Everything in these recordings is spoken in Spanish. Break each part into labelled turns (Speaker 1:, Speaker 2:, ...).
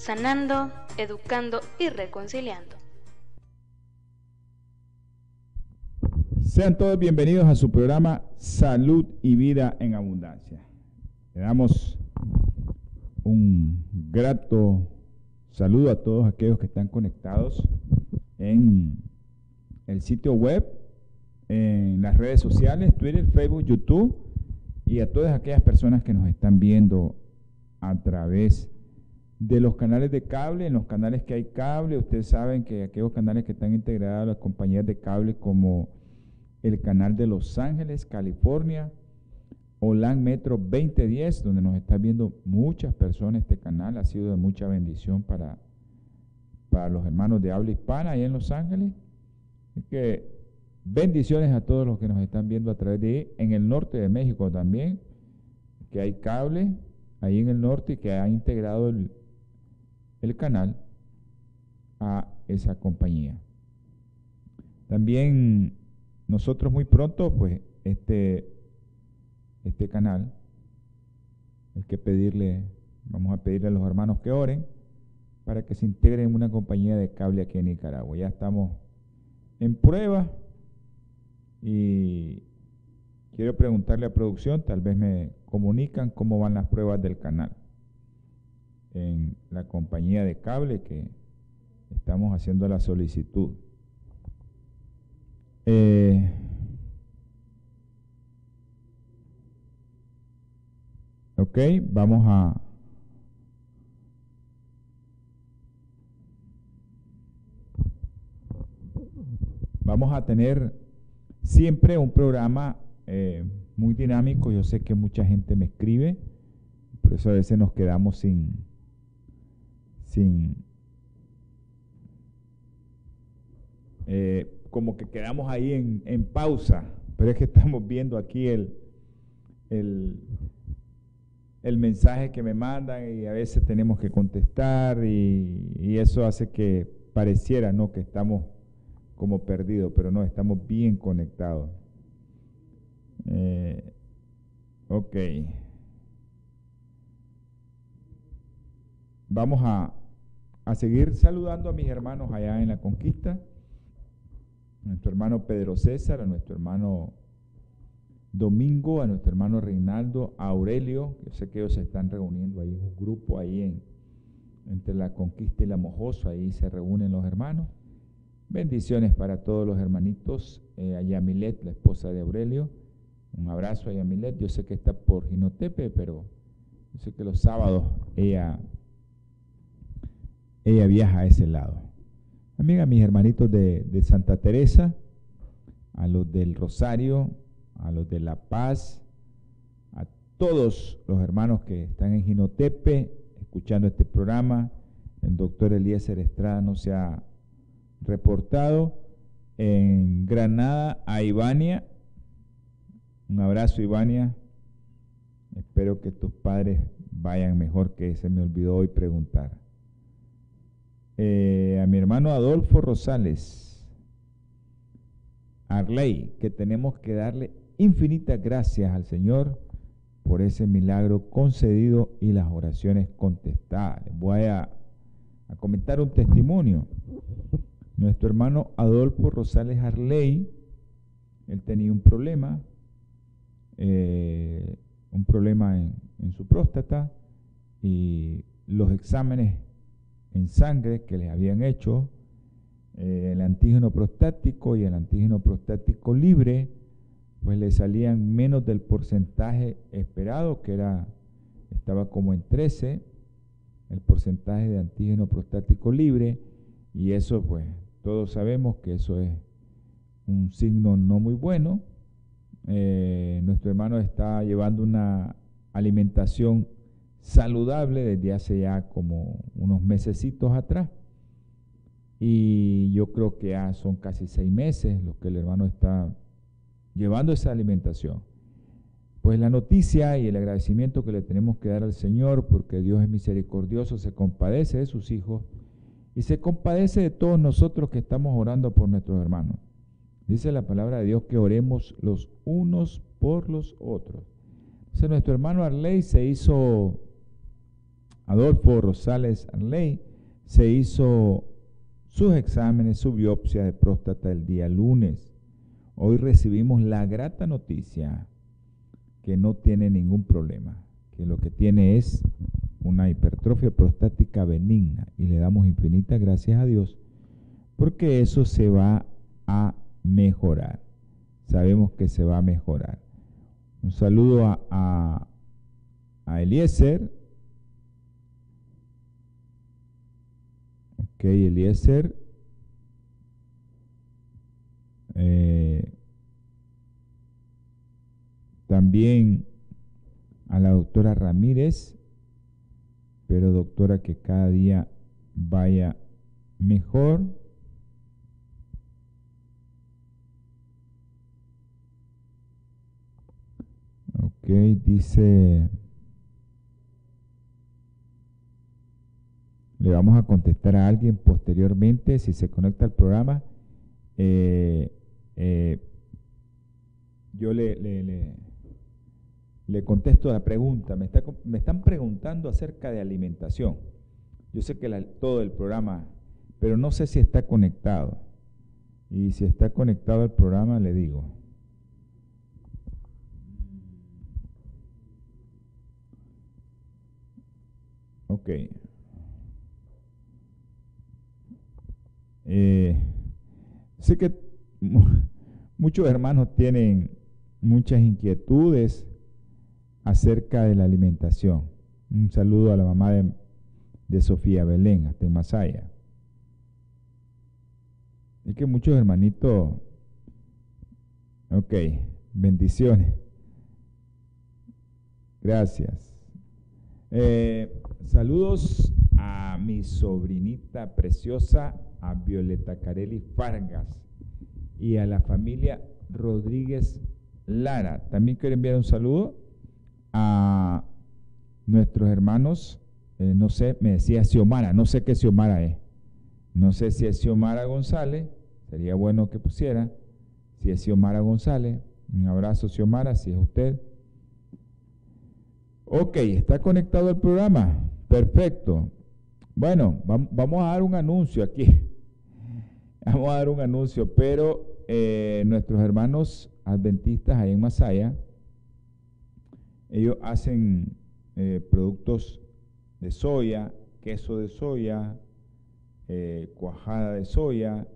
Speaker 1: sanando, educando y reconciliando.
Speaker 2: Sean todos bienvenidos a su programa Salud y Vida en Abundancia. Le damos un grato saludo a todos aquellos que están conectados en el sitio web, en las redes sociales, Twitter, Facebook, YouTube y a todas aquellas personas que nos están viendo a través de los canales de cable, en los canales que hay cable, ustedes saben que aquellos canales que están integrados a las compañías de cable como el canal de Los Ángeles, California, OLAN Metro 2010, donde nos están viendo muchas personas. Este canal ha sido de mucha bendición para, para los hermanos de habla hispana ahí en Los Ángeles. Así que bendiciones a todos los que nos están viendo a través de. En el norte de México también, que hay cable ahí en el norte que ha integrado el, el canal a esa compañía. También nosotros muy pronto, pues, este, este canal, hay que pedirle, vamos a pedirle a los hermanos que oren para que se integren en una compañía de cable aquí en Nicaragua. Ya estamos en prueba y quiero preguntarle a producción, tal vez me comunican cómo van las pruebas del canal en la compañía de cable que estamos haciendo la solicitud. Eh, ok, vamos a... Vamos a tener siempre un programa eh, muy dinámico. Yo sé que mucha gente me escribe, por eso a veces nos quedamos sin, sin eh, como que quedamos ahí en, en, pausa, pero es que estamos viendo aquí el, el, el, mensaje que me mandan y a veces tenemos que contestar y, eso hace que pareciera ¿no? que estamos como perdidos, pero no, estamos bien conectados. Eh, ok. Vamos a, a seguir saludando a mis hermanos allá en la conquista a nuestro hermano Pedro César, a nuestro hermano Domingo, a nuestro hermano Reinaldo, a Aurelio, yo sé que ellos se están reuniendo ahí, un grupo ahí en, entre la conquista y la mojosa, ahí se reúnen los hermanos. Bendiciones para todos los hermanitos, eh, a Yamilet, la esposa de Aurelio, un abrazo a Yamilet, yo sé que está por Ginotepe, pero yo sé que los sábados ella, ella viaja a ese lado. También a mis hermanitos de, Santa Teresa, a los del Rosario, a los de La Paz, a todos los hermanos que están en Ginotepe escuchando este programa. El doctor Eliezer Estrada no se ha reportado. En Granada, a Ivania. Un abrazo, Ivania. Espero que tus padres vayan mejor, que se me olvidó hoy preguntar eh, a mi hermano Adolfo Rosales, Arley, que tenemos que darle infinitas gracias al Señor por ese milagro concedido y las oraciones contestadas. voy a, comentar un testimonio. Nuestro hermano Adolfo Rosales Arley, él tenía un problema, eh, un problema en, en su próstata y los exámenes en sangre que les habían hecho, eh, el antígeno prostático y el antígeno prostático libre, pues le salían menos del porcentaje esperado, que era, estaba como en 13, el porcentaje de antígeno prostático libre, y eso pues todos sabemos que eso es un signo no muy bueno. Eh, nuestro hermano está llevando una alimentación saludable desde hace ya como unos mesecitos atrás. Y yo creo que ya son casi seis meses los que el hermano está llevando esa alimentación. Pues la noticia y el agradecimiento que le tenemos que dar al Señor, porque Dios es misericordioso, se compadece de sus hijos y se compadece de todos nosotros que estamos orando por nuestros hermanos. Dice la palabra de Dios que oremos los unos por los otros. Nuestro hermano Arley se hizo, Adolfo Rosales Arley, se hizo sus exámenes, su biopsia de próstata el día lunes. Hoy recibimos la grata noticia que no tiene ningún problema, que lo que tiene es una hipertrofia prostática benigna y le damos infinitas gracias a Dios porque eso se va a mejorar. Sabemos que se va a mejorar. Un saludo a, a, a Eliezer. Ok, Eliezer. Eh, también a la doctora Ramírez, pero doctora que cada día vaya mejor. Ok, dice, le vamos a contestar a alguien posteriormente si se conecta al programa. Eh, eh, yo le, le le contesto la pregunta. Me, están preguntando acerca de alimentación. Yo sé que todo el programa, pero no sé si está conectado. Y si está conectado al programa, le digo. Ok. Eh, sé que muchos hermanos tienen muchas inquietudes acerca de la alimentación. Un saludo a la mamá de, Sofía Belén, hasta en Masaya. Es que muchos hermanitos, ok, bendiciones. Gracias. Eh, saludos a mi sobrinita preciosa, a Violeta Carelli Fargas y a la familia Rodríguez Lara. También quiero enviar un saludo a nuestros hermanos, eh, no sé, me decía Xiomara, no sé qué Xiomara es. No sé si es Xiomara González, sería bueno que pusiera. Si es Xiomara González, un abrazo Xiomara, si es usted. Ok, está conectado el programa. Perfecto. Bueno, vamos a dar un anuncio aquí. Vamos a dar un anuncio, pero eh, nuestros hermanos adventistas ahí en Masaya, ellos hacen eh, productos de soya, queso de soya, eh, cuajada de soya,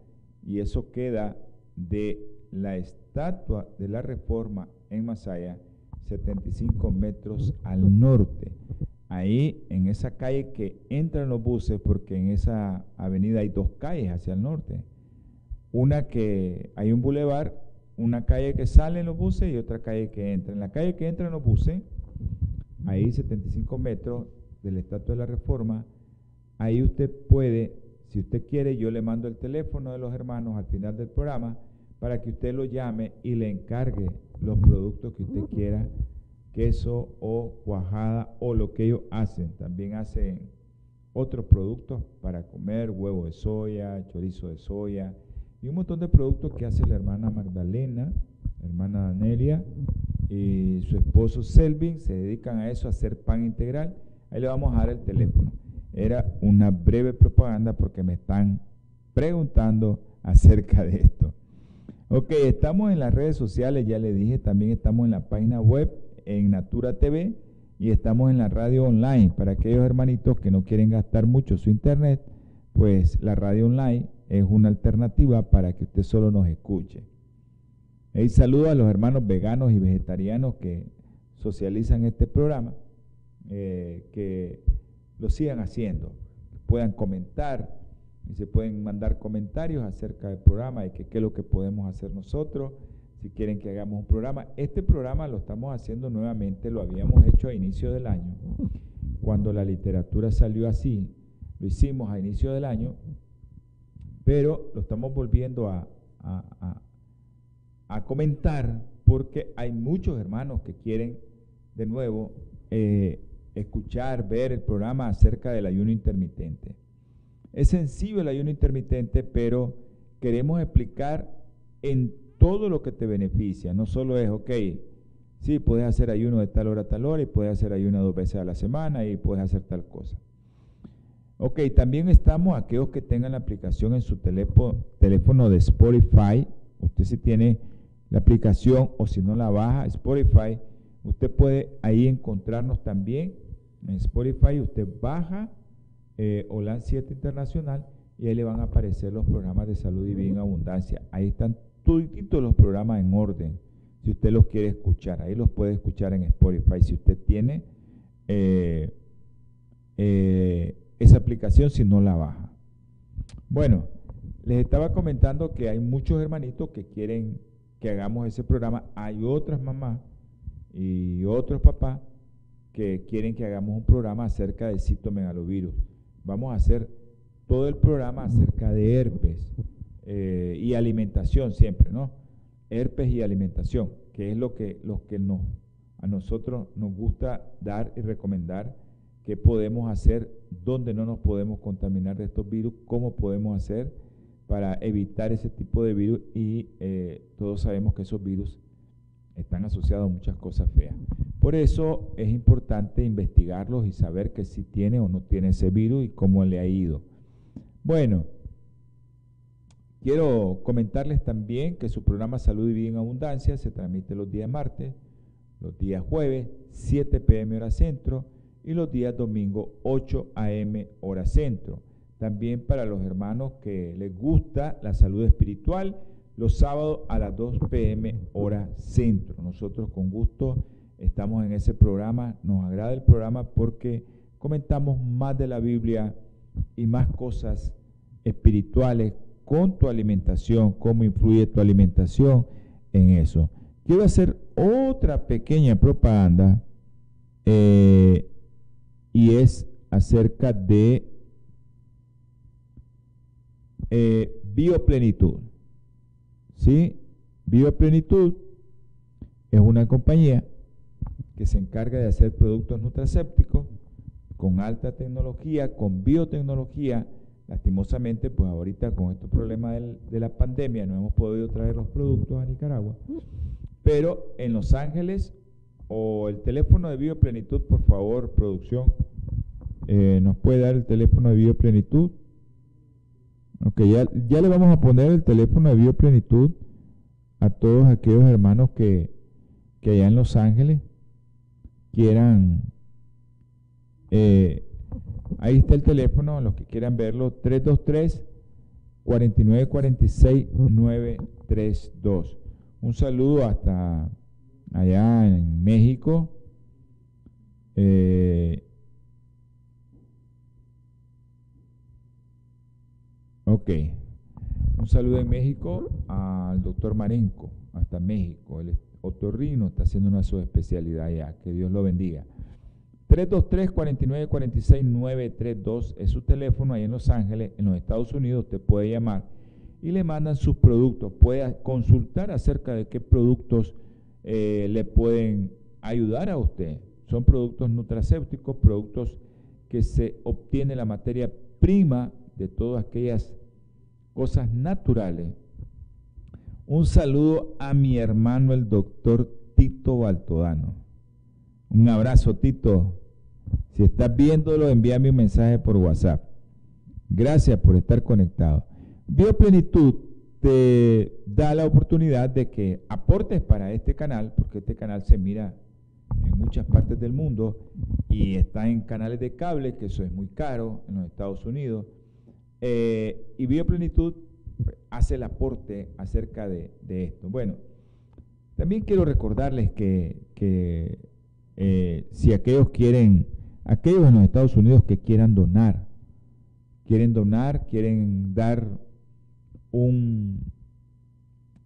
Speaker 2: y eso queda de la estatua de la Reforma en Masaya, 75 metros al norte. Ahí, en esa calle que entran los buses, porque en esa avenida hay dos calles hacia el norte. Una que hay un bulevar una calle que sale en los buses y otra calle que entra. En la calle que entra en los buses, ahí 75 metros de la Estatua de la Reforma, ahí usted puede, si usted quiere, yo le mando el teléfono de los hermanos al final del programa para que usted lo llame y le encargue los productos que usted quiera, queso o cuajada o lo que ellos hacen. También hacen otros productos para comer, huevo de soya, chorizo de soya, y un montón de productos que hace la hermana Magdalena, la hermana Anelia y su esposo Selvin se dedican a eso, a hacer pan integral. Ahí le vamos a dar el teléfono. Era una breve propaganda porque me están preguntando acerca de esto. Ok, estamos en las redes sociales, ya le dije, también estamos en la página web, en Natura TV, y estamos en la radio online. Para aquellos hermanitos que no quieren gastar mucho su internet, pues la radio online es una alternativa para que usted solo nos escuche. Y saludo a los hermanos veganos y vegetarianos que socializan este programa, eh, que lo sigan haciendo, puedan comentar y se pueden mandar comentarios acerca del programa y qué es lo que podemos hacer nosotros, si quieren que hagamos un programa. Este programa lo estamos haciendo nuevamente, lo habíamos hecho a inicio del año, cuando la literatura salió así, lo hicimos a inicio del año, pero lo estamos volviendo a, comentar porque hay muchos hermanos que quieren de nuevo eh, escuchar, ver el programa acerca del ayuno intermitente. Es sencillo el ayuno intermitente, pero queremos explicar en todo lo que te beneficia. No solo es, ok, sí, puedes hacer ayuno de tal hora a tal hora y puedes hacer ayuno dos veces a la semana y puedes hacer tal cosa. Ok, también estamos aquellos que tengan la aplicación en su teléfono, teléfono de Spotify. Usted si tiene la aplicación o si no la baja, Spotify, usted puede ahí encontrarnos también en Spotify. Usted baja eh, 7 Internacional y ahí le van a aparecer los programas de salud y bien abundancia. Ahí están todos los programas en orden. Si usted los quiere escuchar, ahí los puede escuchar en Spotify. Si usted tiene eh, eh, esa aplicación, si no la baja. Bueno, les estaba comentando que hay muchos hermanitos que quieren que hagamos ese programa. Hay otras mamás y otros papás que quieren que hagamos un programa acerca del citomegalovirus. Vamos a hacer todo el programa acerca de herpes eh, y alimentación siempre, ¿no? Herpes y alimentación, que es lo que, lo que a nosotros nos gusta dar y recomendar qué podemos hacer, dónde no nos podemos contaminar de estos virus, cómo podemos hacer para evitar ese tipo de virus y eh, todos sabemos que esos virus están asociados a muchas cosas feas. Por eso es importante investigarlos y saber que si tiene o no tiene ese virus y cómo le ha ido. Bueno, quiero comentarles también que su programa Salud y Vida en Abundancia se transmite los días martes, los días jueves, 7 pm hora centro y los días domingo, 8 am hora centro. También para los hermanos que les gusta la salud espiritual, los sábados a las 2 pm hora centro. Nosotros con gusto estamos en ese programa, nos agrada el programa porque comentamos más de la Biblia y más cosas espirituales con tu alimentación, cómo influye tu alimentación en eso. Quiero hacer otra pequeña propaganda eh, y es acerca de eh, bioplenitud. ¿Sí? Bioplenitud es una compañía que se encarga de hacer productos nutracépticos con alta tecnología, con biotecnología. Lastimosamente, pues ahorita con estos problemas de la pandemia no hemos podido traer los productos a Nicaragua. Pero en Los Ángeles, o el teléfono de Bioplenitud, por favor, producción, eh, nos puede dar el teléfono de Bioplenitud. Ok, ya, ya le vamos a poner el teléfono de Bioplenitud a todos aquellos hermanos que, que allá en Los Ángeles quieran eh, ahí está el teléfono, los que quieran verlo, 323 4946 932. Un saludo hasta allá en México. Eh, ok. Un saludo en México al doctor Marenco, hasta México. El otorrino está haciendo una subespecialidad ya. Que Dios lo bendiga. 323-4946-932 es su teléfono ahí en Los Ángeles, en los Estados Unidos. Usted puede llamar y le mandan sus productos. Puede consultar acerca de qué productos eh, le pueden ayudar a usted. Son productos nutracéuticos, productos que se obtiene la materia prima de todas aquellas cosas naturales. Un saludo a mi hermano el doctor Tito Baltodano. Un abrazo, Tito. Si estás viéndolo, envíame un mensaje por WhatsApp. Gracias por estar conectado. Bioplenitud te da la oportunidad de que aportes para este canal, porque este canal se mira en muchas partes del mundo y está en canales de cable, que eso es muy caro en los Estados Unidos. Eh, y Bioplenitud hace el aporte acerca de, esto. Bueno, también quiero recordarles que, que eh, si aquellos quieren, aquellos en los Estados Unidos que quieran donar, quieren donar, quieren dar un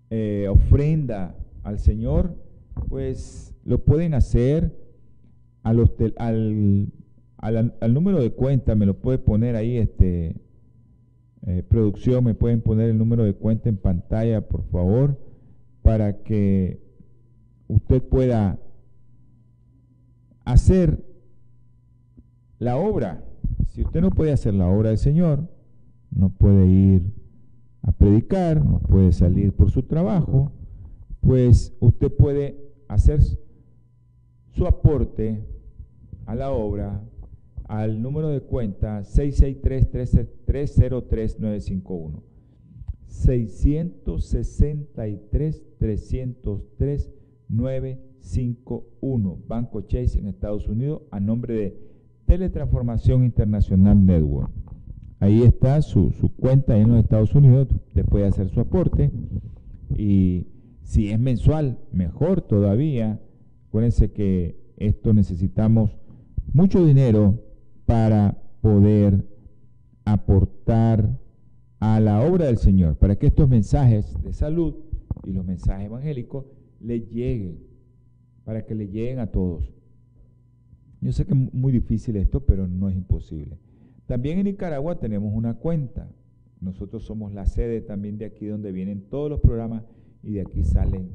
Speaker 2: eh, ofrenda al Señor, pues lo pueden hacer al, al, número de cuenta, me lo puede poner ahí, este, eh, producción, me pueden poner el número de cuenta en pantalla, por favor, para que usted pueda hacer la obra. Si usted no puede hacer la obra del Señor, no puede ir a predicar, no puede salir por su trabajo, pues usted puede hacer su aporte a la obra al número de cuenta 663-303-951. 663-303-951. Banco Chase en Estados Unidos a nombre de Teletransformación Internacional Network. Ahí está su, su cuenta en los Estados Unidos. Usted puede hacer su aporte. Y si es mensual, mejor todavía. Acuérdense que esto necesitamos mucho dinero para poder aportar a la obra del Señor, para que estos mensajes de salud y los mensajes evangélicos le lleguen, para que le lleguen a todos. Yo sé que es muy difícil esto, pero no es imposible. También en Nicaragua tenemos una cuenta. Nosotros somos la sede también de aquí donde vienen todos los programas y de aquí salen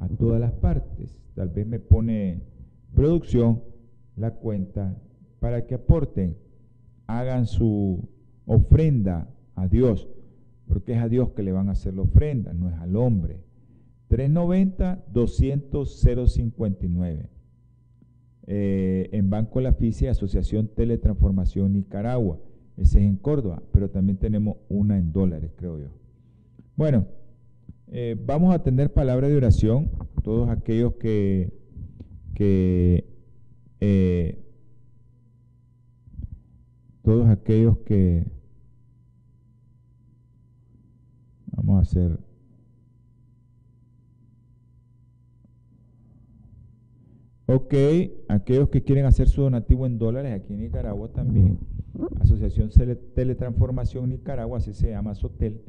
Speaker 2: a todas las partes. Tal vez me pone producción la cuenta para que aporten, hagan su ofrenda a Dios, porque es a Dios que le van a hacer la ofrenda, no es al hombre. 390-200-059. Eh, en Banco La Ficia, Asociación Teletransformación Nicaragua. Ese es en Córdoba, pero también tenemos una en dólares, creo yo. Bueno, eh, vamos a tener palabra de oración. Todos aquellos que, que eh, todos aquellos que vamos a hacer Ok, aquellos que quieren hacer su donativo en dólares aquí en Nicaragua también. Asociación Teletransformación Nicaragua, así se llama SOTEL.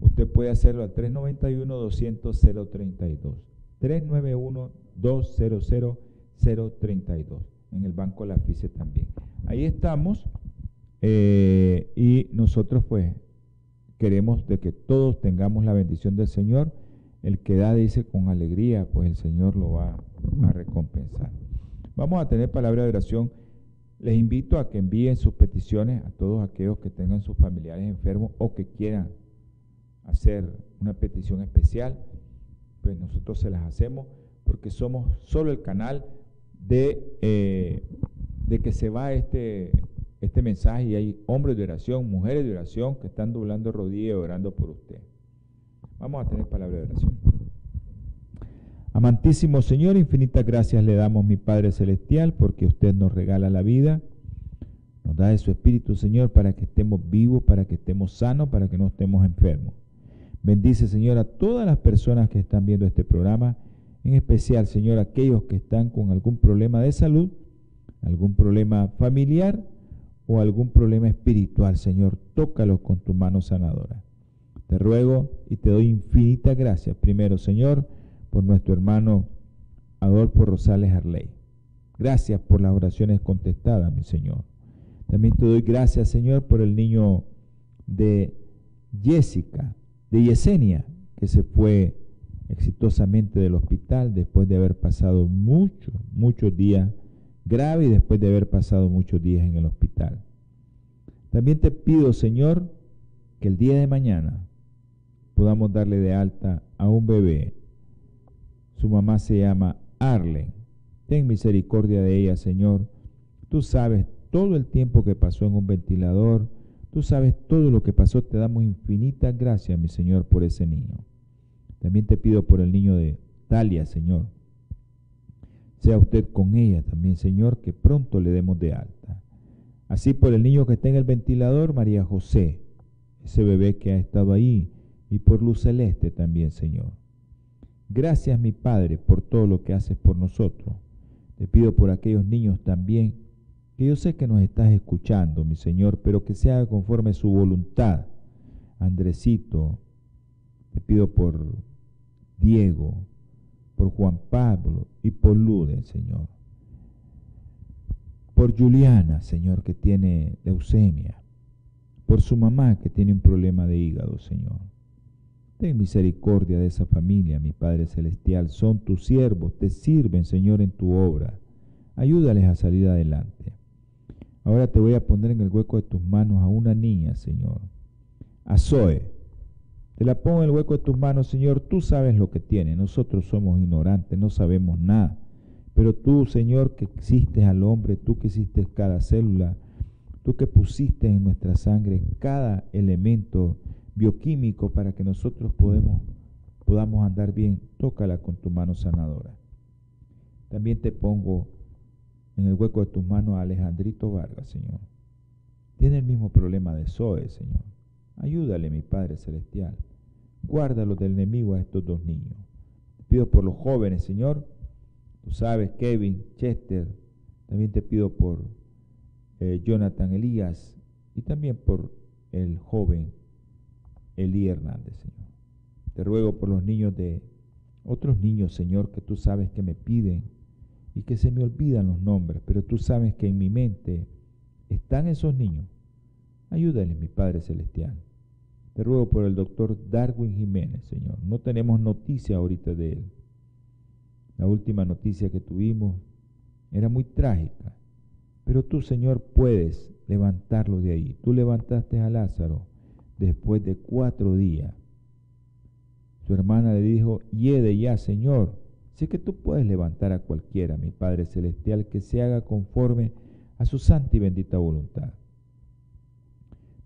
Speaker 2: Usted puede hacerlo al 391-200-032. 391-200-032. En el Banco La FICE también. Ahí estamos. Eh, y nosotros pues queremos de que todos tengamos la bendición del Señor. El que da dice con alegría, pues el Señor lo va a recompensar. Vamos a tener palabra de oración. Les invito a que envíen sus peticiones a todos aquellos que tengan sus familiares enfermos o que quieran hacer una petición especial. Pues nosotros se las hacemos porque somos solo el canal de, eh, de que se va este, este mensaje y hay hombres de oración, mujeres de oración que están doblando rodillas y orando por usted. Vamos a tener palabra de oración. Amantísimo Señor, infinitas gracias le damos, mi Padre Celestial, porque usted nos regala la vida, nos da de su Espíritu, Señor, para que estemos vivos, para que estemos sanos, para que no estemos enfermos. Bendice, Señor, a todas las personas que están viendo este programa, en especial, Señor, aquellos que están con algún problema de salud, algún problema familiar, o algún problema espiritual, Señor, tócalos con tu mano sanadora. Te ruego y te doy infinita gracias, primero, Señor, por nuestro hermano Adolfo Rosales Arley. Gracias por las oraciones contestadas, mi Señor. También te doy gracias, Señor, por el niño de Jessica, de Yesenia, que se fue exitosamente del hospital después de haber pasado muchos, muchos días grave y después de haber pasado muchos días en el hospital. También te pido, Señor, que el día de mañana podamos darle de alta a un bebé. Su mamá se llama Arlen. Ten misericordia de ella, Señor. Tú sabes todo el tiempo que pasó en un ventilador. Tú sabes todo lo que pasó. Te damos infinitas gracias, mi Señor, por ese niño. También te pido por el niño de Talia, Señor. Sea usted con ella también, Señor, que pronto le demos de alta. Así por el niño que está en el ventilador, María José, ese bebé que ha estado ahí, y por Luz Celeste también, Señor. Gracias, mi Padre, por todo lo que haces por nosotros. Te pido por aquellos niños también, que yo sé que nos estás escuchando, mi Señor, pero que se haga conforme su voluntad. Andresito, te pido por Diego, por Juan Pablo y por Lude, Señor. por Juliana, Señor, que tiene leucemia, por su mamá que tiene un problema de hígado, Señor. Ten misericordia de esa familia, mi Padre Celestial. Son tus siervos, te sirven, Señor, en tu obra. Ayúdales a salir adelante. Ahora te voy a poner en el hueco de tus manos a una niña, Señor. A Zoe. Te la pongo en el hueco de tus manos, Señor. Tú sabes lo que tiene. Nosotros somos ignorantes, no sabemos nada. Pero tú, Señor, que existes al hombre, tú que existes cada célula, tú que pusiste en nuestra sangre cada elemento bioquímico para que nosotros podamos andar bien, tócala con tu mano sanadora. También te pongo en el hueco de tus manos a Alejandrito Vargas, Señor. Tiene el mismo problema de Zoe, Señor. Ayúdale, mi Padre Celestial. Guárdalo del enemigo a estos dos niños. Te pido por los jóvenes, Señor. Tú sabes, Kevin, Chester. También te pido por eh, Jonathan Elías y también por el joven Elí Hernández, Señor. Te ruego por los niños de otros niños, Señor, que tú sabes que me piden y que se me olvidan los nombres, pero tú sabes que en mi mente están esos niños. Ayúdales, mi Padre Celestial. Te ruego por el doctor Darwin Jiménez, Señor. No tenemos noticia ahorita de él. La última noticia que tuvimos era muy trágica, pero tú, Señor, puedes levantarlo de ahí. Tú levantaste a Lázaro después de cuatro días. Su hermana le dijo, yede ya, Señor. Sé que tú puedes levantar a cualquiera, mi Padre Celestial, que se haga conforme a su santa y bendita voluntad.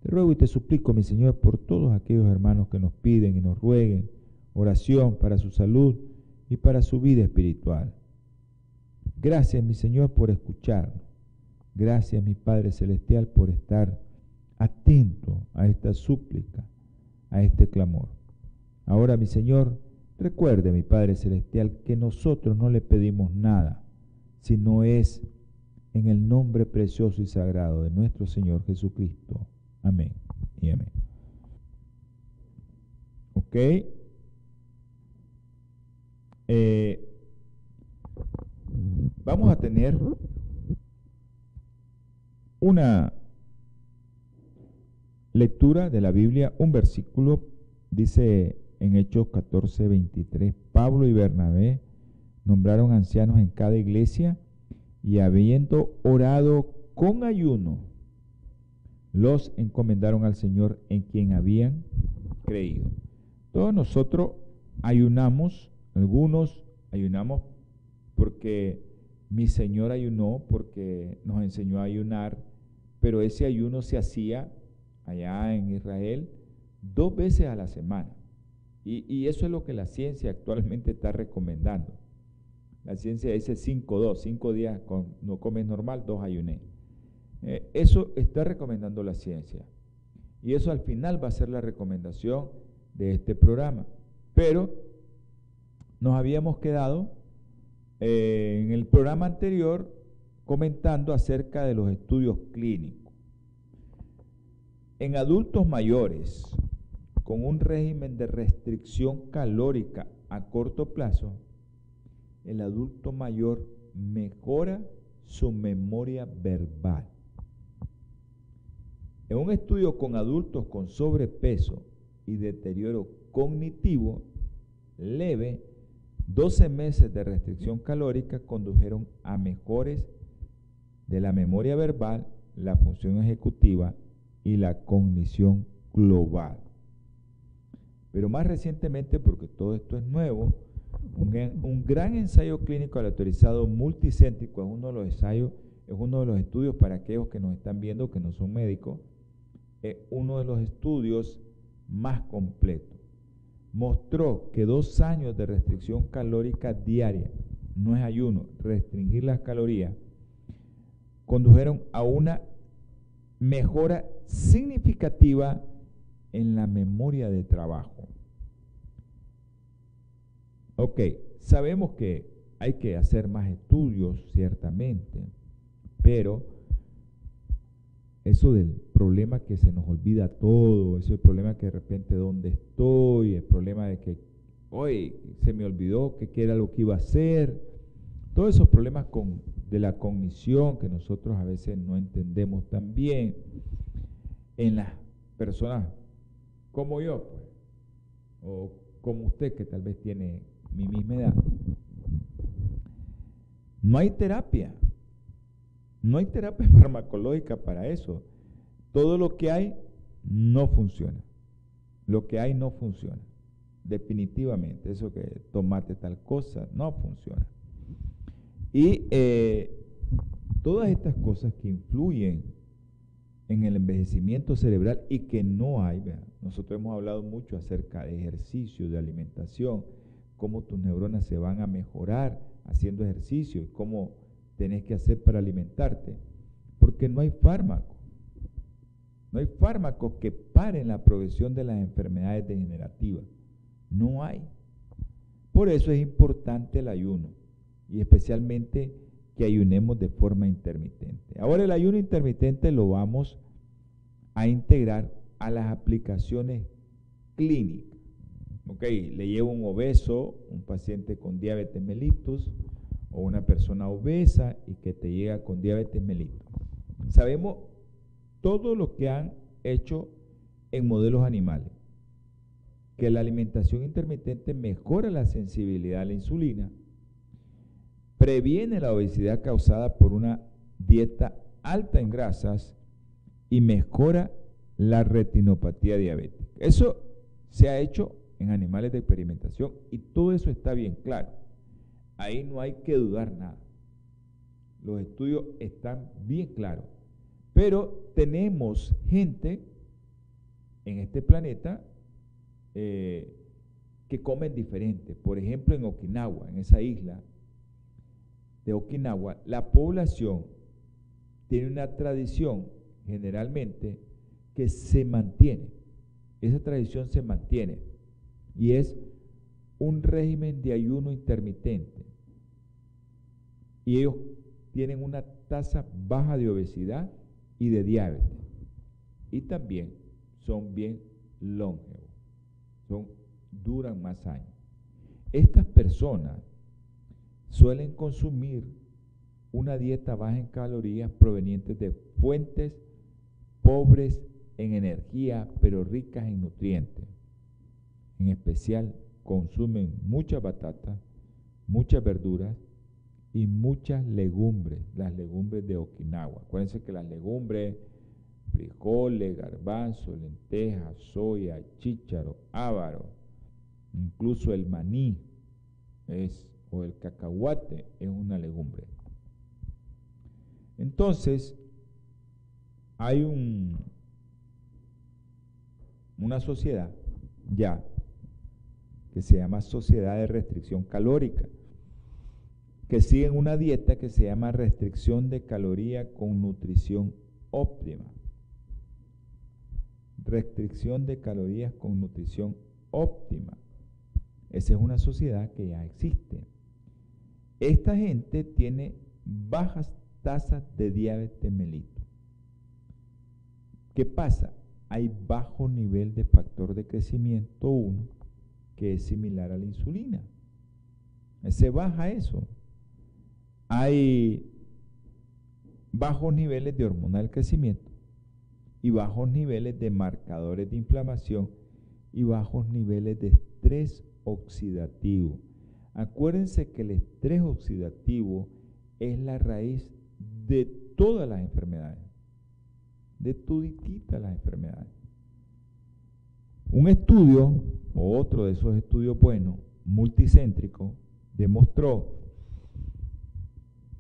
Speaker 2: Te ruego y te suplico, mi Señor, por todos aquellos hermanos que nos piden y nos rueguen oración para su salud y para su vida espiritual. Gracias, mi Señor, por escucharnos. Gracias, mi Padre Celestial, por estar atento a esta súplica, a este clamor. Ahora, mi Señor, recuerde, mi Padre Celestial, que nosotros no le pedimos nada, sino es en el nombre precioso y sagrado de nuestro Señor Jesucristo. Amén y amén. ¿Ok? Eh, vamos a tener una Lectura de la Biblia, un versículo, dice en Hechos 14, 23, Pablo y Bernabé nombraron ancianos en cada iglesia y habiendo orado con ayuno, los encomendaron al Señor en quien habían creído. Todos nosotros ayunamos, algunos ayunamos porque mi Señor ayunó, porque nos enseñó a ayunar, pero ese ayuno se hacía allá en Israel dos veces a la semana. Y, eso es lo que la ciencia actualmente está recomendando. La ciencia dice 5-2, 5 días no comes normal, dos ayuné. Eh, eso está recomendando la ciencia. Y eso al final va a ser la recomendación de este programa. Pero nos habíamos quedado eh, en el programa anterior comentando acerca de los estudios clínicos. En adultos mayores, con un régimen de restricción calórica a corto plazo, el adulto mayor mejora su memoria verbal. En un estudio con adultos con sobrepeso y deterioro cognitivo leve, 12 meses de restricción calórica condujeron a mejores de la memoria verbal, la función ejecutiva y la cognición global. Pero más recientemente, porque todo esto es nuevo, un, gran ensayo clínico aleatorizado multicéntrico es uno de los ensayos, es uno de los estudios para aquellos que nos están viendo que no son médicos, es uno de los estudios más completos. Mostró que dos años de restricción calórica diaria, no es ayuno, restringir las calorías, condujeron a una mejora significativa en la memoria de trabajo. Ok, sabemos que hay que hacer más estudios, ciertamente, pero eso del problema que se nos olvida todo, eso el problema que de repente dónde estoy, el problema de que hoy se me olvidó que qué era lo que iba a hacer, todos esos problemas de la cognición que nosotros a veces no entendemos tan bien en las personas como yo, pues, o como usted que tal vez tiene mi misma edad. No hay terapia. No hay terapia farmacológica para eso. Todo lo que hay no funciona. Lo que hay no funciona. Definitivamente. Eso que tomate tal cosa no funciona. Y eh, todas estas cosas que influyen en el envejecimiento cerebral y que no hay, nosotros hemos hablado mucho acerca de ejercicio, de alimentación, cómo tus neuronas se van a mejorar haciendo ejercicio y cómo tenés que hacer para alimentarte, porque no hay fármaco. No hay fármacos que paren la progresión de las enfermedades degenerativas. No hay. Por eso es importante el ayuno y especialmente que ayunemos de forma intermitente. Ahora el ayuno intermitente lo vamos a integrar a las aplicaciones clínicas. Ok, le llevo un obeso, un paciente con diabetes mellitus o una persona obesa y que te llega con diabetes mellitus. Sabemos todo lo que han hecho en modelos animales, que la alimentación intermitente mejora la sensibilidad a la insulina, previene la obesidad causada por una dieta alta en grasas y mejora la retinopatía diabética. Eso se ha hecho en animales de experimentación y todo eso está bien claro. Ahí no hay que dudar nada. Los estudios están bien claros. Pero tenemos gente en este planeta eh, que comen diferente. Por ejemplo, en Okinawa, en esa isla de Okinawa, la población tiene una tradición generalmente que se mantiene. Esa tradición se mantiene y es un régimen de ayuno intermitente. Y ellos tienen una tasa baja de obesidad y de diabetes. Y también son bien longevos, son, duran más años. Estas personas suelen consumir una dieta baja en calorías provenientes de fuentes pobres en energía, pero ricas en nutrientes. En especial, consumen mucha batata, muchas verduras y muchas legumbres, las legumbres de Okinawa. Acuérdense que las legumbres, frijoles, garbanzo, lentejas, soya, chícharo, ávaro, incluso el maní es, o el cacahuate es una legumbre. Entonces, hay un, una sociedad ya que se llama Sociedad de Restricción Calórica, que siguen una dieta que se llama restricción de caloría con nutrición óptima. Restricción de calorías con nutrición óptima. Esa es una sociedad que ya existe. Esta gente tiene bajas tasas de diabetes mellitus. ¿Qué pasa? Hay bajo nivel de factor de crecimiento 1 que es similar a la insulina. Se baja eso. Hay bajos niveles de hormona del crecimiento y bajos niveles de marcadores de inflamación y bajos niveles de estrés oxidativo. Acuérdense que el estrés oxidativo es la raíz de todas las enfermedades de tuditita las enfermedades. Un estudio, o otro de esos estudios buenos, multicéntricos, demostró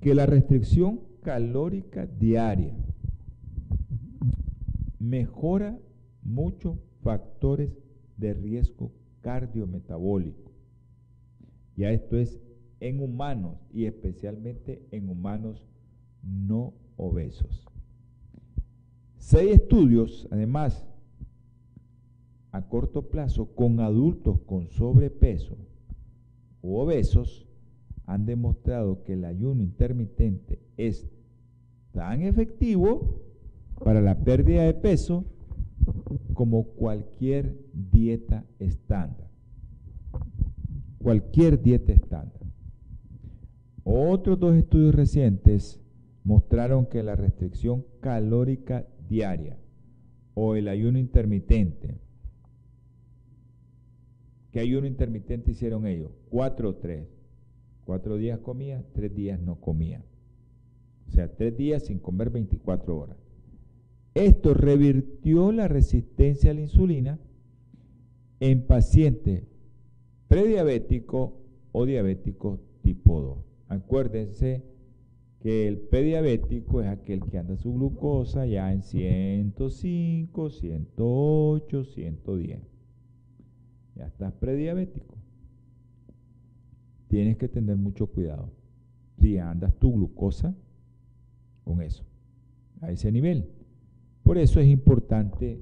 Speaker 2: que la restricción calórica diaria mejora muchos factores de riesgo cardiometabólico. Ya esto es en humanos y especialmente en humanos no obesos. Seis estudios, además, a corto plazo con adultos con sobrepeso u obesos han demostrado que el ayuno intermitente es tan efectivo para la pérdida de peso como cualquier dieta estándar. Cualquier dieta estándar. Otros dos estudios recientes mostraron que la restricción calórica diaria o el ayuno intermitente, ¿qué ayuno intermitente hicieron ellos? Cuatro o tres. Cuatro días comía, tres días no comía. O sea, tres días sin comer 24 horas. Esto revirtió la resistencia a la insulina en pacientes prediabéticos o diabéticos tipo 2. Acuérdense que el prediabético es aquel que anda su glucosa ya en 105, 108, 110. Ya estás prediabético. Tienes que tener mucho cuidado. Si andas tu glucosa con eso, a ese nivel. Por eso es importante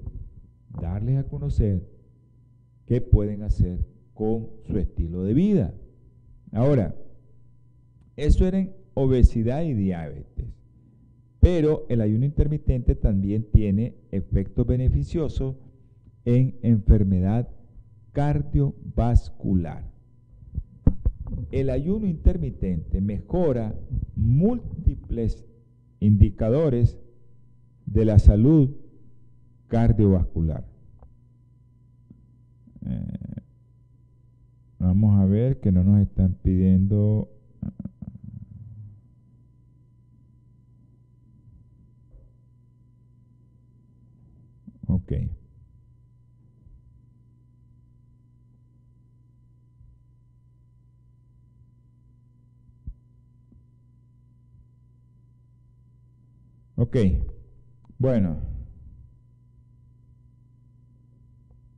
Speaker 2: darles a conocer qué pueden hacer con su estilo de vida. Ahora, eso era en obesidad y diabetes. Pero el ayuno intermitente también tiene efectos beneficiosos en enfermedad cardiovascular. El ayuno intermitente mejora múltiples indicadores de la salud cardiovascular. Eh, vamos a ver que no nos están pidiendo Ok. Ok. Bueno.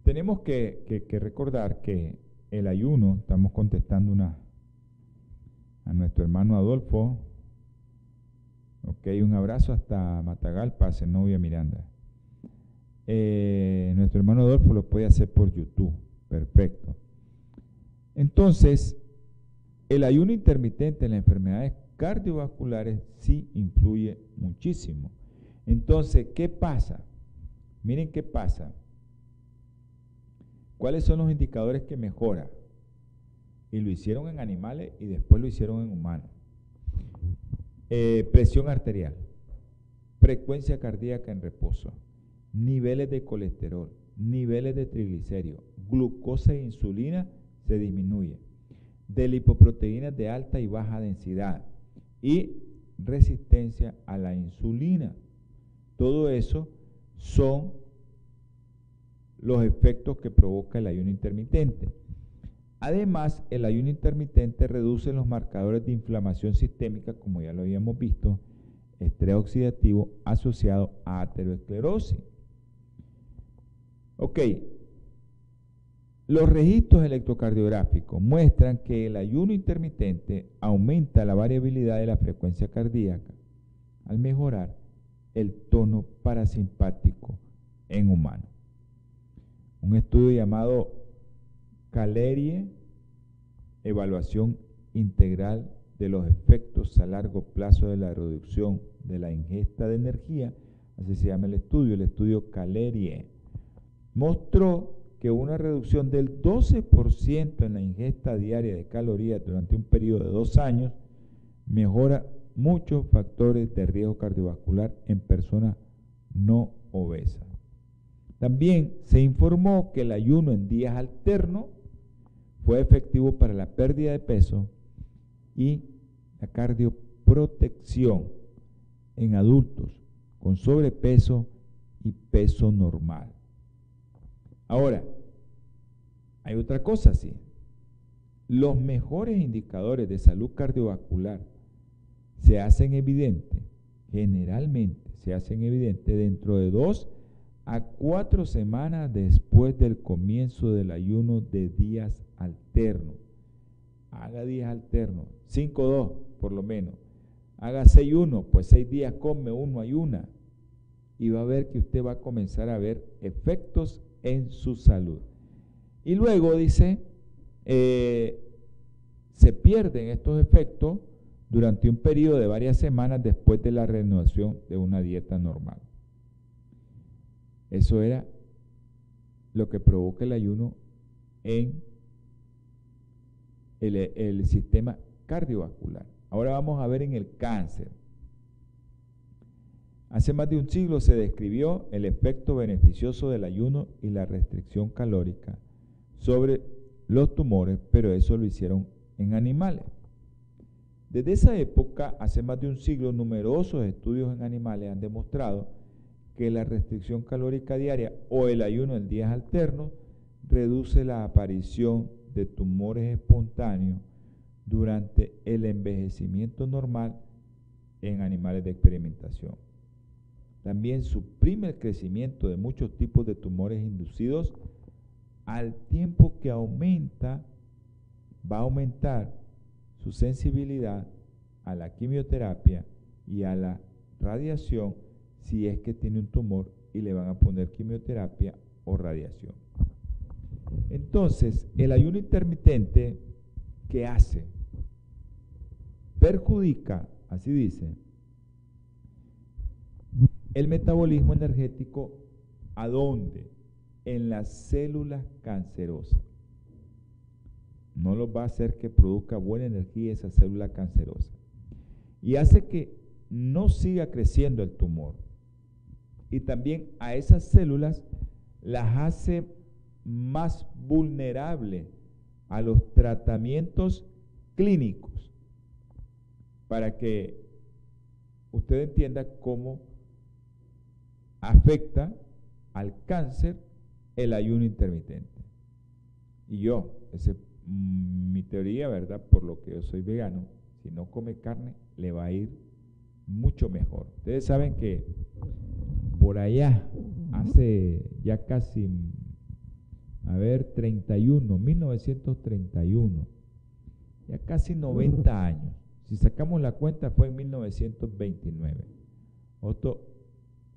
Speaker 2: Tenemos que, recordar que el ayuno, estamos contestando una a nuestro hermano Adolfo. Ok, un abrazo hasta Matagalpa, novia Miranda. Eh, nuestro hermano Adolfo lo puede hacer por YouTube. Perfecto. Entonces, el ayuno intermitente en las enfermedades cardiovasculares sí influye muchísimo. Entonces, ¿qué pasa? Miren qué pasa. ¿Cuáles son los indicadores que mejora? Y lo hicieron en animales y después lo hicieron en humanos. Eh, presión arterial, frecuencia cardíaca en reposo, niveles de colesterol, niveles de triglicéridos, glucosa e insulina se disminuyen, de lipoproteínas de alta y baja densidad y resistencia a la insulina. Todo eso son los efectos que provoca el ayuno intermitente. Además, el ayuno intermitente reduce los marcadores de inflamación sistémica, como ya lo habíamos visto, estrés oxidativo asociado a aterosclerosis. Ok, los registros electrocardiográficos muestran que el ayuno intermitente aumenta la variabilidad de la frecuencia cardíaca al mejorar el tono parasimpático en humanos. Un estudio llamado Calerie, Evaluación Integral de los efectos a largo plazo de la reducción de la ingesta de energía, así se llama el estudio, el estudio Calerie mostró que una reducción del 12% en la ingesta diaria de calorías durante un periodo de dos años mejora muchos factores de riesgo cardiovascular en personas no obesas. También se informó que el ayuno en días alternos fue efectivo para la pérdida de peso y la cardioprotección en adultos con sobrepeso y peso normal. Ahora, hay otra cosa, sí. Los mejores indicadores de salud cardiovascular se hacen evidentes, generalmente se hacen evidentes dentro de dos a cuatro semanas después del comienzo del ayuno de días alternos. Haga días alternos, 5-2 por lo menos. Haga 6-1, pues seis días come uno ayuna. Y va a ver que usted va a comenzar a ver efectos en su salud. Y luego dice, eh, se pierden estos efectos durante un periodo de varias semanas después de la renovación de una dieta normal. Eso era lo que provoca el ayuno en el, sistema cardiovascular. Ahora vamos a ver en el cáncer. Hace más de un siglo se describió el efecto beneficioso del ayuno y la restricción calórica sobre los tumores, pero eso lo hicieron en animales. Desde esa época, hace más de un siglo, numerosos estudios en animales han demostrado que la restricción calórica diaria o el ayuno en días alternos reduce la aparición de tumores espontáneos durante el envejecimiento normal en animales de experimentación. También suprime el crecimiento de muchos tipos de tumores inducidos al tiempo que aumenta, va a aumentar su sensibilidad a la quimioterapia y a la radiación si es que tiene un tumor y le van a poner quimioterapia o radiación. Entonces, el ayuno intermitente, ¿qué hace? Perjudica, así dice, el metabolismo energético, ¿a dónde? En las células cancerosas. No lo va a hacer que produzca buena energía esa célula cancerosa. Y hace que no siga creciendo el tumor. Y también a esas células las hace más vulnerables a los tratamientos clínicos para que usted entienda cómo afecta al cáncer el ayuno intermitente. Y yo, esa es mi teoría, ¿verdad? Por lo que yo soy vegano, si no come carne, le va a ir mucho mejor. Ustedes saben que por allá, hace ya casi, a ver, 31, 1931, ya casi 90 años. Si sacamos la cuenta fue en 1929. Otto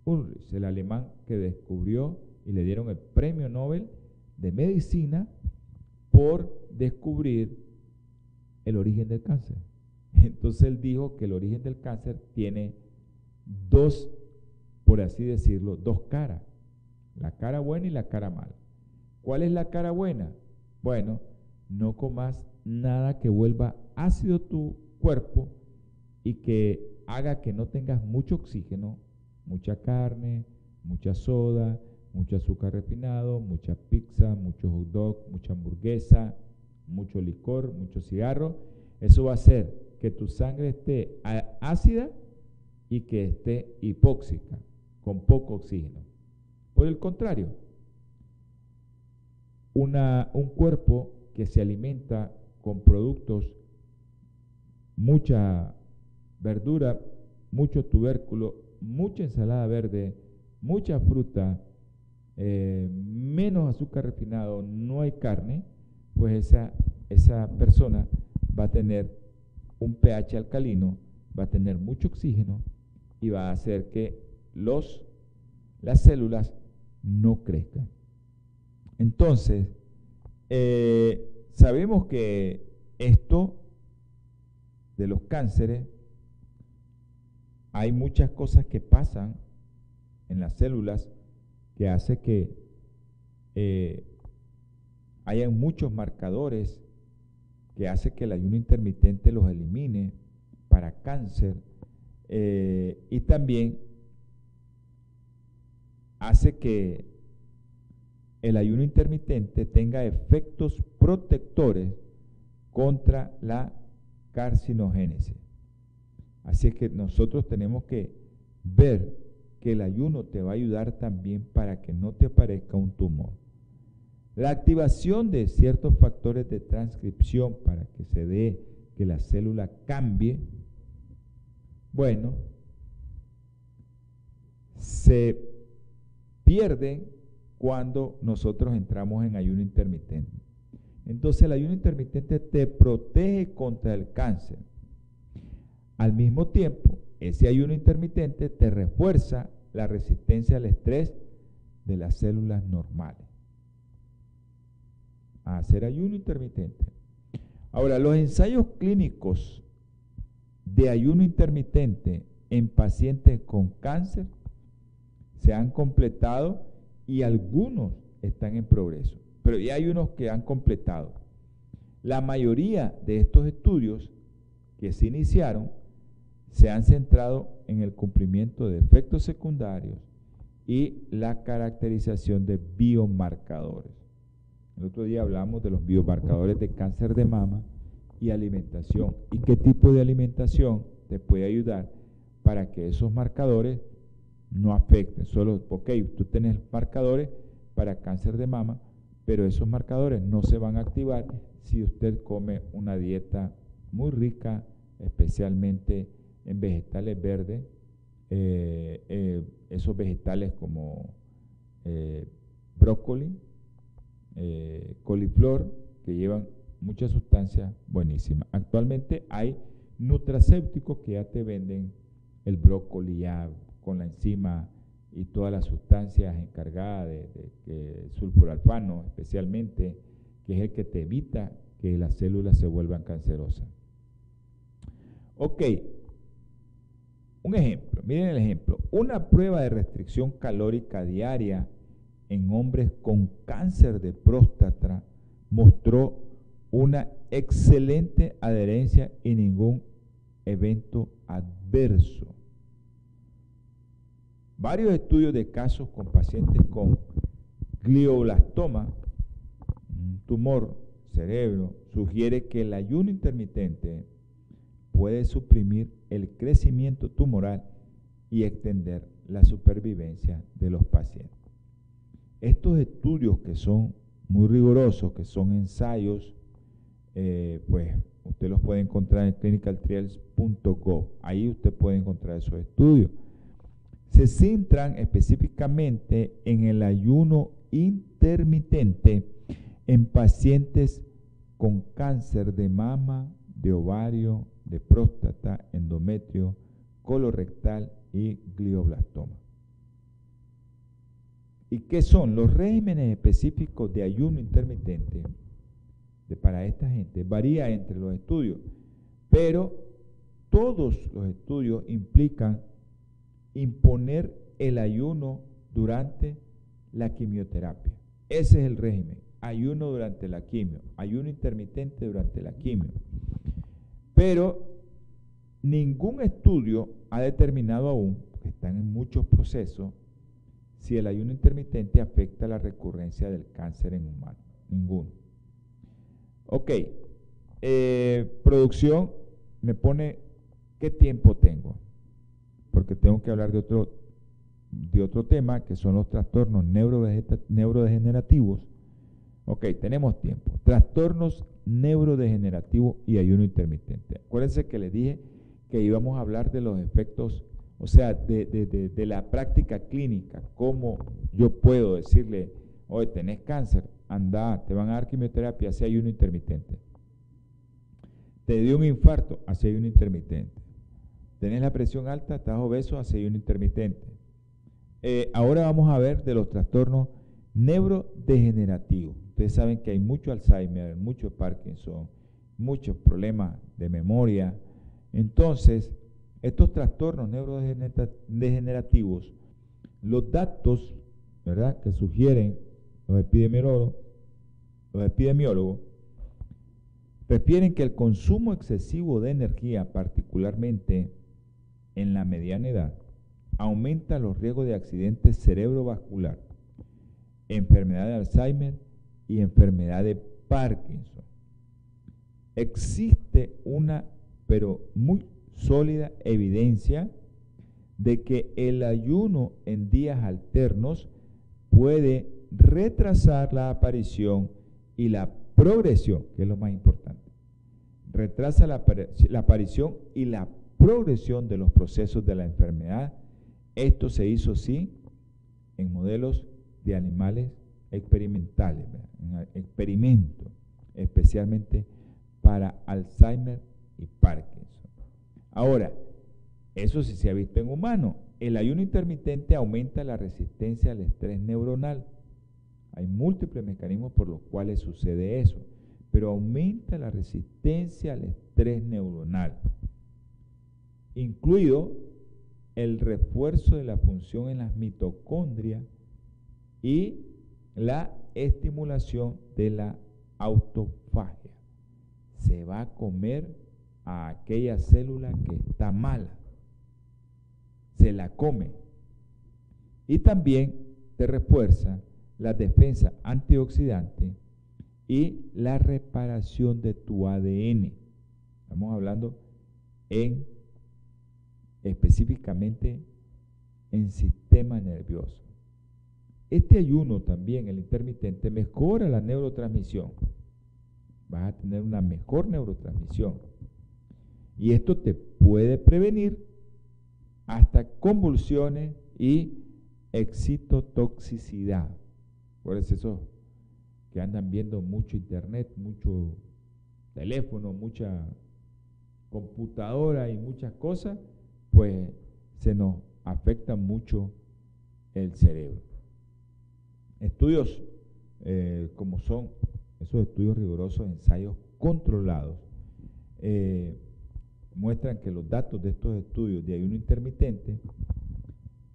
Speaker 2: Ulrich, el alemán que descubrió y le dieron el premio Nobel de Medicina por descubrir el origen del cáncer. Entonces él dijo que el origen del cáncer tiene dos, por así decirlo, dos caras, la cara buena y la cara mala. ¿Cuál es la cara buena? Bueno, no comas nada que vuelva ácido tu cuerpo y que haga que no tengas mucho oxígeno mucha carne, mucha soda, mucho azúcar refinado, mucha pizza, mucho hot dog, mucha hamburguesa, mucho licor, mucho cigarro. Eso va a hacer que tu sangre esté ácida y que esté hipóxica, con poco oxígeno. Por el contrario, un cuerpo que se alimenta con productos, mucha verdura, mucho tubérculo mucha ensalada verde, mucha fruta, eh, menos azúcar refinado, no hay carne, pues esa, esa persona va a tener un pH alcalino, va a tener mucho oxígeno y va a hacer que los, las células no crezcan. Entonces, eh, sabemos que esto de los cánceres hay muchas cosas que pasan en las células que hace que eh, hayan muchos marcadores que hace que el ayuno intermitente los elimine para cáncer eh, y también hace que el ayuno intermitente tenga efectos protectores contra la carcinogénesis. Así es que nosotros tenemos que ver que el ayuno te va a ayudar también para que no te aparezca un tumor. La activación de ciertos factores de transcripción para que se dé que la célula cambie, bueno, se pierde cuando nosotros entramos en ayuno intermitente. Entonces el ayuno intermitente te protege contra el cáncer al mismo tiempo, ese ayuno intermitente te refuerza la resistencia al estrés de las células normales. A hacer ayuno intermitente. Ahora, los ensayos clínicos de ayuno intermitente en pacientes con cáncer se han completado y algunos están en progreso, pero ya hay unos que han completado. La mayoría de estos estudios que se iniciaron se han centrado en el cumplimiento de efectos secundarios y la caracterización de biomarcadores. El otro día hablamos de los biomarcadores de cáncer de mama y alimentación y qué tipo de alimentación te puede ayudar para que esos marcadores no afecten. Solo, ok, tú tienes marcadores para cáncer de mama, pero esos marcadores no se van a activar si usted come una dieta muy rica, especialmente en vegetales verdes, eh, eh, esos vegetales como eh, brócoli, coliflor, que llevan muchas sustancias buenísimas. Actualmente hay nutracéuticos que ya te venden el brócoli ya con la enzima y todas las sustancias encargadas de, de, sulfuralfano especialmente, que es el que te evita que las células se vuelvan cancerosas. Ok, un ejemplo, miren el ejemplo. Una prueba de restricción calórica diaria en hombres con cáncer de próstata mostró una excelente adherencia y ningún evento adverso. Varios estudios de casos con pacientes con glioblastoma, un tumor cerebro, sugiere que el ayuno intermitente puede suprimir el crecimiento tumoral y extender la supervivencia de los pacientes. Estos estudios que son muy rigurosos, que son ensayos, eh, pues usted los puede encontrar en clinicaltrials.gov. Ahí usted puede encontrar esos estudios. Se centran específicamente en el ayuno intermitente en pacientes con cáncer de mama, de ovario, de próstata, endometrio, colorectal y glioblastoma. ¿Y qué son? Los regímenes específicos de ayuno intermitente de, para esta gente varía entre los estudios, pero todos los estudios implican imponer el ayuno durante la quimioterapia. Ese es el régimen. Ayuno durante la quimio, ayuno intermitente durante la quimio. Pero ningún estudio ha determinado aún, que están en muchos procesos, si el ayuno intermitente afecta la recurrencia del cáncer en humanos. Ninguno. Ok, eh, producción me pone qué tiempo tengo, porque tengo que hablar de otro, de otro tema que son los trastornos neurodegenerativos. Ok, tenemos tiempo. Trastornos neurodegenerativo y ayuno intermitente. Acuérdense que les dije que íbamos a hablar de los efectos, o sea, de, la práctica clínica, cómo yo puedo decirle, oye, tenés cáncer, anda, te van a dar quimioterapia, hace ayuno intermitente. Te dio un infarto, hace ayuno intermitente. Tenés la presión alta, estás obeso, hace ayuno intermitente. Eh, ahora vamos a ver de los trastornos neurodegenerativos. Ustedes saben que hay mucho Alzheimer, mucho Parkinson, muchos problemas de memoria. Entonces, estos trastornos neurodegenerativos, los datos ¿verdad? que sugieren los epidemiólogos, los epidemiólogos refieren que el consumo excesivo de energía, particularmente en la mediana edad, aumenta los riesgos de accidentes cerebrovascular, enfermedad de Alzheimer y enfermedad de Parkinson. Existe una, pero muy sólida evidencia de que el ayuno en días alternos puede retrasar la aparición y la progresión, que es lo más importante. Retrasa la, la aparición y la progresión de los procesos de la enfermedad. Esto se hizo, sí, en modelos de animales experimentales, experimentos, especialmente para Alzheimer y Parkinson. Ahora, eso sí se ha visto en humanos. El ayuno intermitente aumenta la resistencia al estrés neuronal. Hay múltiples mecanismos por los cuales sucede eso, pero aumenta la resistencia al estrés neuronal, incluido el refuerzo de la función en las mitocondrias y la estimulación de la autofagia. Se va a comer a aquella célula que está mala, se la come. Y también te refuerza la defensa antioxidante y la reparación de tu ADN. Estamos hablando en específicamente en sistema nervioso. Este ayuno también, el intermitente, mejora la neurotransmisión. Vas a tener una mejor neurotransmisión. Y esto te puede prevenir hasta convulsiones y excitotoxicidad. Por eso que andan viendo mucho internet, mucho teléfono, mucha computadora y muchas cosas, pues se nos afecta mucho el cerebro. Estudios eh, como son esos estudios rigurosos, ensayos controlados, eh, muestran que los datos de estos estudios de ayuno intermitente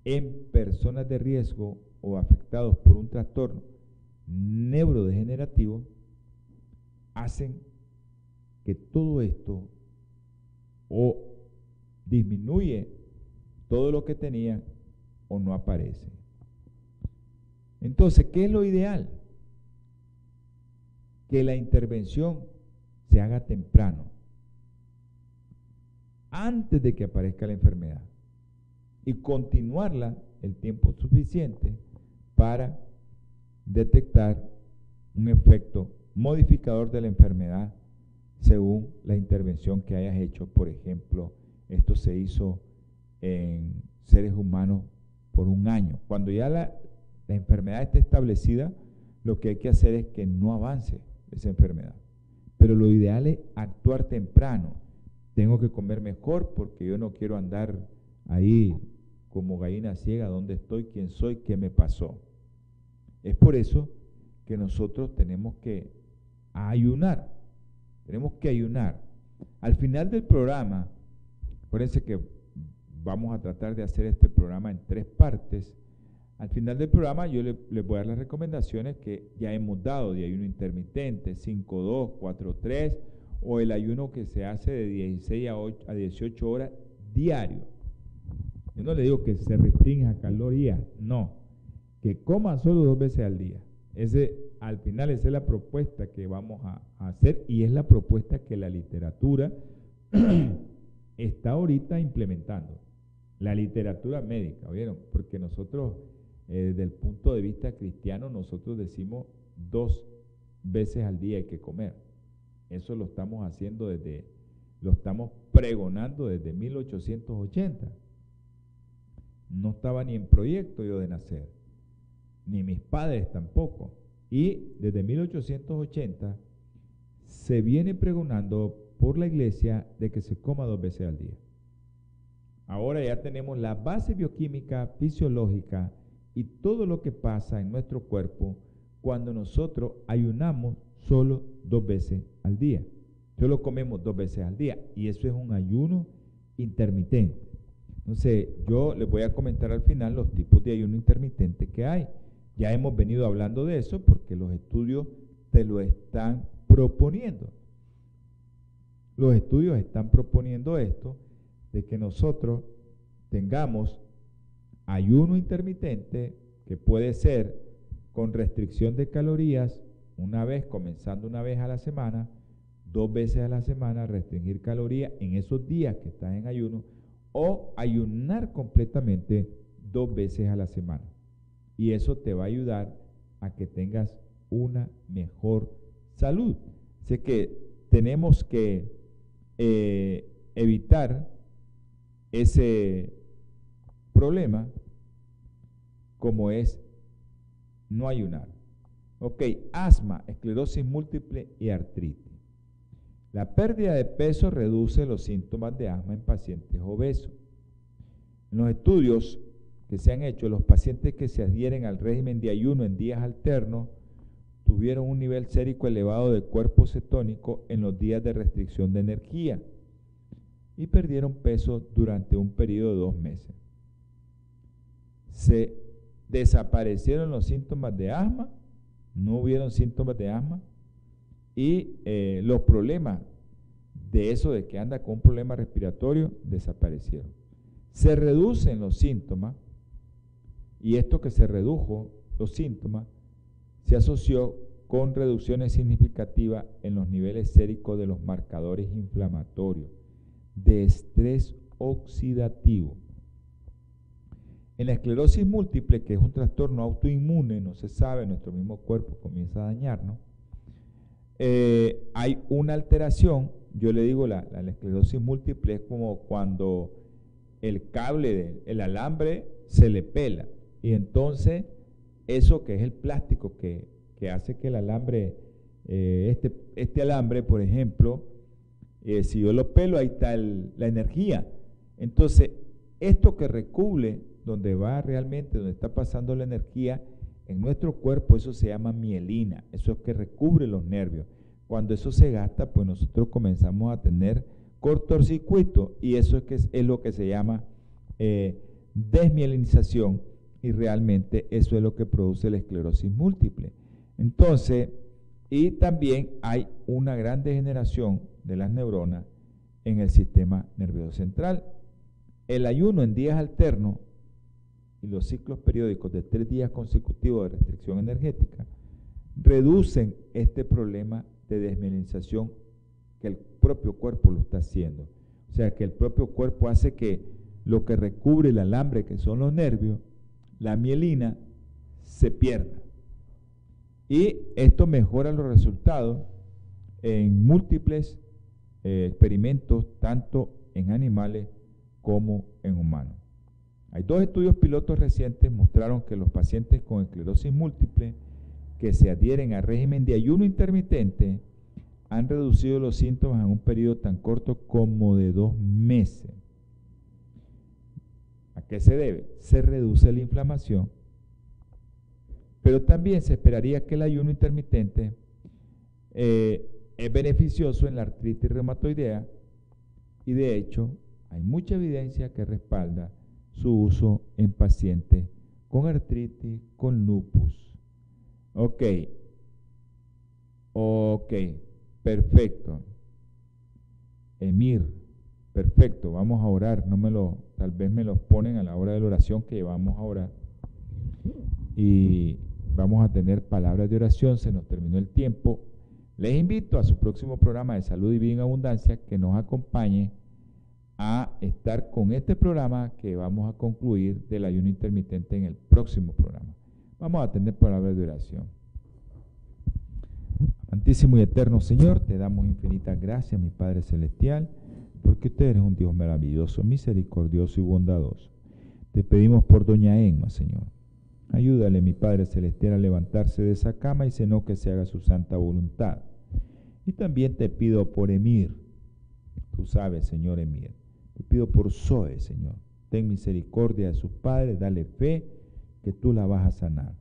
Speaker 2: en personas de riesgo o afectados por un trastorno neurodegenerativo hacen que todo esto o disminuye todo lo que tenía o no aparece. Entonces, ¿qué es lo ideal? Que la intervención se haga temprano, antes de que aparezca la enfermedad, y continuarla el tiempo suficiente para detectar un efecto modificador de la enfermedad según la intervención que hayas hecho. Por ejemplo, esto se hizo en seres humanos por un año. Cuando ya la, enfermedad está establecida, lo que hay que hacer es que no avance esa enfermedad. Pero lo ideal es actuar temprano. Tengo que comer mejor porque yo no quiero andar ahí como gallina ciega, dónde estoy, quién soy, qué me pasó. Es por eso que nosotros tenemos que ayunar. Tenemos que ayunar. Al final del programa, acuérdense que vamos a tratar de hacer este programa en tres partes. Al final del programa yo les le voy a dar las recomendaciones que ya hemos dado de ayuno intermitente, 5-2, 4-3 o el ayuno que se hace de 16 a, 18 horas diario. Yo no le digo que se restrinja calorías, no, que coma solo dos veces al día. Ese, al final esa es la propuesta que vamos a, a hacer y es la propuesta que la literatura está ahorita implementando la literatura médica, ¿vieron? Porque nosotros, eh, desde el punto de vista cristiano, nosotros decimos dos veces al día hay que comer. Eso lo estamos haciendo desde, lo estamos pregonando desde 1880. No estaba ni en proyecto yo de nacer, ni mis padres tampoco. Y desde 1880 se viene pregonando por la iglesia de que se coma dos veces al día. Ahora ya tenemos la base bioquímica, fisiológica y todo lo que pasa en nuestro cuerpo cuando nosotros ayunamos solo dos veces al día. Solo comemos dos veces al día y eso es un ayuno intermitente. Entonces, yo les voy a comentar al final los tipos de ayuno intermitente que hay. Ya hemos venido hablando de eso porque los estudios te lo están proponiendo. Los estudios están proponiendo esto de que nosotros tengamos ayuno intermitente, que puede ser con restricción de calorías, una vez, comenzando una vez a la semana, dos veces a la semana, restringir calorías en esos días que estás en ayuno, o ayunar completamente dos veces a la semana. Y eso te va a ayudar a que tengas una mejor salud. Así que tenemos que eh, evitar ese problema como es no ayunar. Ok, asma, esclerosis múltiple y artritis. La pérdida de peso reduce los síntomas de asma en pacientes obesos. En los estudios que se han hecho, los pacientes que se adhieren al régimen de ayuno en días alternos tuvieron un nivel sérico elevado de cuerpo cetónico en los días de restricción de energía y perdieron peso durante un periodo de dos meses. Se desaparecieron los síntomas de asma, no hubieron síntomas de asma y eh, los problemas de eso de que anda con un problema respiratorio, desaparecieron. Se reducen los síntomas y esto que se redujo, los síntomas, se asoció con reducciones significativas en los niveles séricos de los marcadores inflamatorios, de estrés oxidativo. En la esclerosis múltiple, que es un trastorno autoinmune, no se sabe, nuestro mismo cuerpo comienza a dañarnos, eh, hay una alteración, yo le digo, la, la, esclerosis múltiple es como cuando el cable del alambre se le pela y entonces eso que es el plástico que, hace que el alambre, eh, este, este, alambre, por ejemplo, eh, si yo lo pelo, ahí está la energía. Entonces, esto que recubre, donde va realmente, donde está pasando la energía, en nuestro cuerpo eso se llama mielina, eso es que recubre los nervios. Cuando eso se gasta, pues nosotros comenzamos a tener cortocircuito y eso es, que es, lo que se llama eh, desmielinización y realmente eso es lo que produce la esclerosis múltiple. Entonces, y también hay una gran degeneración de las neuronas en el sistema nervioso central. El ayuno en días alternos y los ciclos periódicos de tres días consecutivos de restricción energética reducen este problema de desmielinización que el propio cuerpo lo está haciendo. O sea, que el propio cuerpo hace que lo que recubre el alambre, que son los nervios, la mielina, se pierda. Y esto mejora los resultados en múltiples eh, experimentos, tanto en animales como en humanos. Hay dos estudios pilotos recientes mostraron que los pacientes con esclerosis múltiple que se adhieren al régimen de ayuno intermitente han reducido los síntomas en un periodo tan corto como de dos meses. ¿A qué se debe? Se reduce la inflamación, pero también se esperaría que el ayuno intermitente eh, es beneficioso en la artritis reumatoidea y de hecho hay mucha evidencia que respalda su uso en pacientes con artritis, con lupus. Ok, ok, perfecto. Emir, perfecto, vamos a orar. No me lo, tal vez me los ponen a la hora de la oración que vamos a orar. Y vamos a tener palabras de oración, se nos terminó el tiempo. Les invito a su próximo programa de Salud y Vida en Abundancia que nos acompañe a estar con este programa que vamos a concluir del ayuno intermitente en el próximo programa. Vamos a tener palabras de oración. Amantísimo y eterno Señor, te damos infinitas gracias, mi Padre Celestial, porque usted eres un Dios maravilloso, misericordioso y bondadoso. Te pedimos por doña Emma, Señor. Ayúdale, mi Padre Celestial, a levantarse de esa cama y no que se haga su santa voluntad. Y también te pido por Emir. Tú sabes, Señor Emir. Te pido por Zoe, Señor. Ten misericordia de sus padres, dale fe que tú la vas a sanar.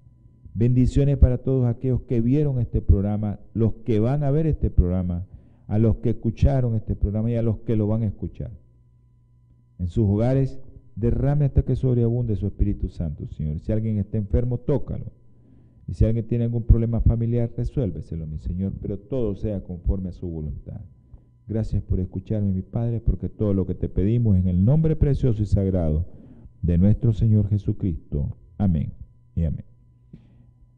Speaker 2: Bendiciones para todos aquellos que vieron este programa, los que van a ver este programa, a los que escucharon este programa y a los que lo van a escuchar. En sus hogares, derrame hasta que sobreabunde su Espíritu Santo, Señor. Si alguien está enfermo, tócalo. Y si alguien tiene algún problema familiar, resuélveselo, mi Señor, pero todo sea conforme a su voluntad. Gracias por escucharme, mi Padre, porque todo lo que te pedimos en el nombre precioso y sagrado de nuestro Señor Jesucristo. Amén y amén.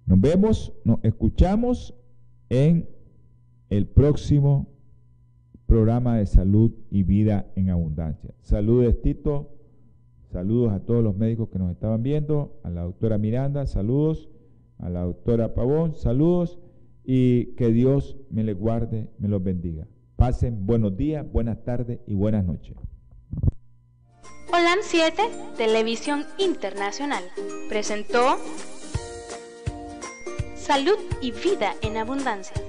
Speaker 2: Nos vemos, nos escuchamos en el próximo programa de salud y vida en abundancia. Saludos, Tito. Saludos a todos los médicos que nos estaban viendo, a la doctora Miranda, saludos, a la doctora Pavón, saludos y que Dios me les guarde, me los bendiga. Pasen buenos días, buenas tardes y buenas noches.
Speaker 1: Holan 7, Televisión Internacional, presentó Salud y Vida en Abundancia.